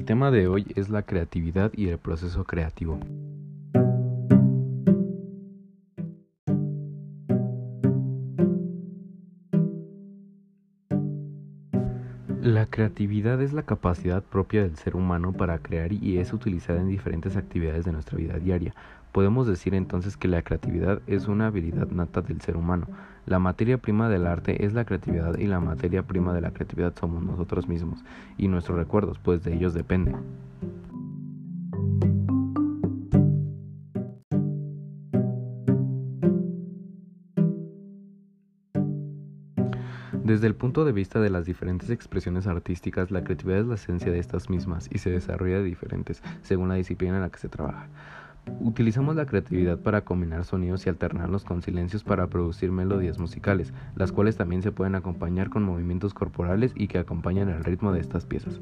El tema de hoy es la creatividad y el proceso creativo. La creatividad es la capacidad propia del ser humano para crear y es utilizada en diferentes actividades de nuestra vida diaria. Podemos decir entonces que la creatividad es una habilidad nata del ser humano. La materia prima del arte es la creatividad y la materia prima de la creatividad somos nosotros mismos y nuestros recuerdos, pues de ellos depende. Desde el punto de vista de las diferentes expresiones artísticas, la creatividad es la esencia de estas mismas y se desarrolla de diferentes según la disciplina en la que se trabaja. Utilizamos la creatividad para combinar sonidos y alternarlos con silencios para producir melodías musicales, las cuales también se pueden acompañar con movimientos corporales y que acompañan el ritmo de estas piezas.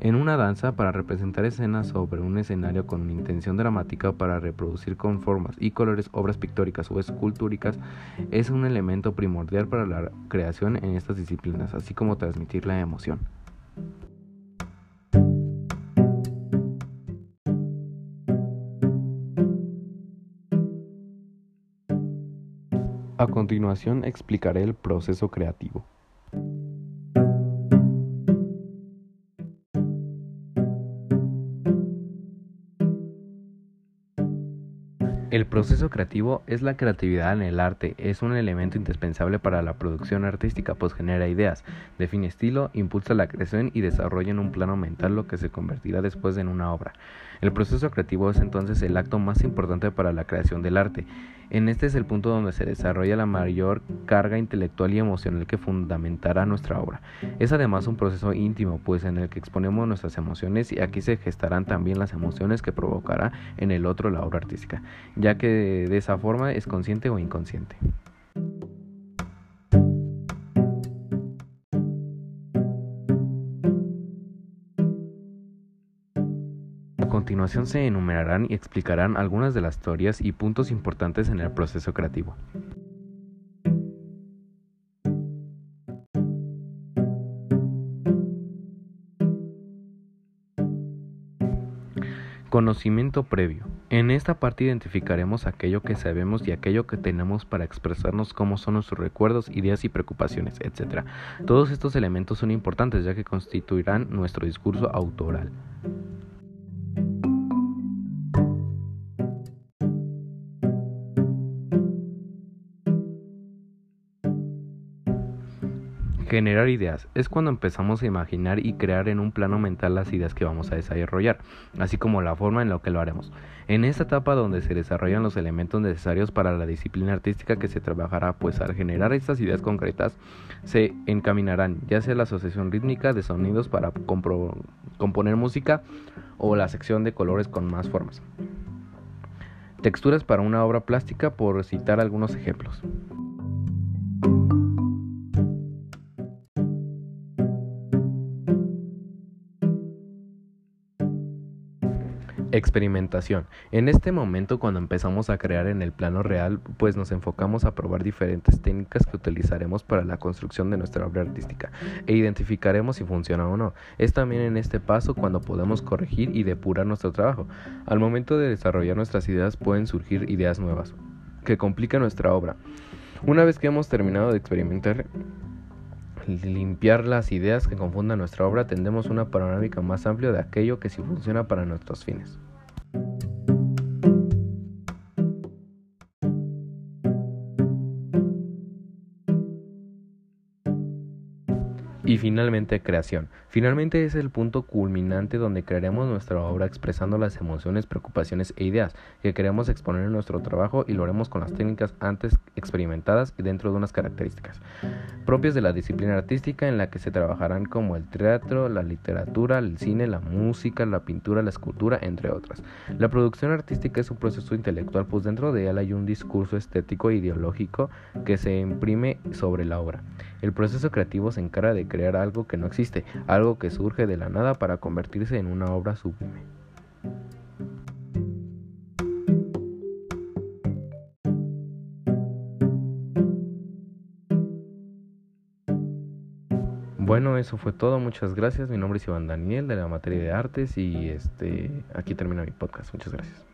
En una danza, para representar escenas sobre un escenario con intención dramática para reproducir con formas y colores obras pictóricas o escultúricas, es un elemento primordial para la creación en estas disciplinas, así como transmitir la emoción. A continuación explicaré el proceso creativo. El proceso creativo es la creatividad en el arte, es un elemento indispensable para la producción artística, pues genera ideas, define estilo, impulsa la creación y desarrolla en un plano mental lo que se convertirá después en una obra. El proceso creativo es entonces el acto más importante para la creación del arte. En este es el punto donde se desarrolla la mayor carga intelectual y emocional que fundamentará nuestra obra. Es además un proceso íntimo, pues en el que exponemos nuestras emociones y aquí se gestarán también las emociones que provocará en el otro la obra artística ya que de esa forma es consciente o inconsciente. A continuación se enumerarán y explicarán algunas de las teorías y puntos importantes en el proceso creativo. Conocimiento previo. En esta parte identificaremos aquello que sabemos y aquello que tenemos para expresarnos cómo son nuestros recuerdos, ideas y preocupaciones, etc. Todos estos elementos son importantes ya que constituirán nuestro discurso autoral. Generar ideas es cuando empezamos a imaginar y crear en un plano mental las ideas que vamos a desarrollar, así como la forma en la que lo haremos. En esta etapa donde se desarrollan los elementos necesarios para la disciplina artística que se trabajará, pues al generar estas ideas concretas se encaminarán ya sea la asociación rítmica de sonidos para componer música o la sección de colores con más formas. Texturas para una obra plástica por citar algunos ejemplos. Experimentación. En este momento cuando empezamos a crear en el plano real, pues nos enfocamos a probar diferentes técnicas que utilizaremos para la construcción de nuestra obra artística e identificaremos si funciona o no. Es también en este paso cuando podemos corregir y depurar nuestro trabajo. Al momento de desarrollar nuestras ideas pueden surgir ideas nuevas que complican nuestra obra. Una vez que hemos terminado de experimentar, limpiar las ideas que confundan nuestra obra, tendremos una panorámica más amplia de aquello que sí funciona para nuestros fines. Y finalmente creación. Finalmente es el punto culminante donde crearemos nuestra obra expresando las emociones, preocupaciones e ideas que queremos exponer en nuestro trabajo y lo haremos con las técnicas antes experimentadas y dentro de unas características propias de la disciplina artística en la que se trabajarán como el teatro, la literatura, el cine, la música, la pintura, la escultura, entre otras. La producción artística es un proceso intelectual, pues dentro de él hay un discurso estético e ideológico que se imprime sobre la obra. El proceso creativo se encarga de crear algo que no existe, algo que surge de la nada para convertirse en una obra sublime. Bueno, eso fue todo. Muchas gracias. Mi nombre es Iván Daniel de la materia de artes y este aquí termina mi podcast. Muchas gracias.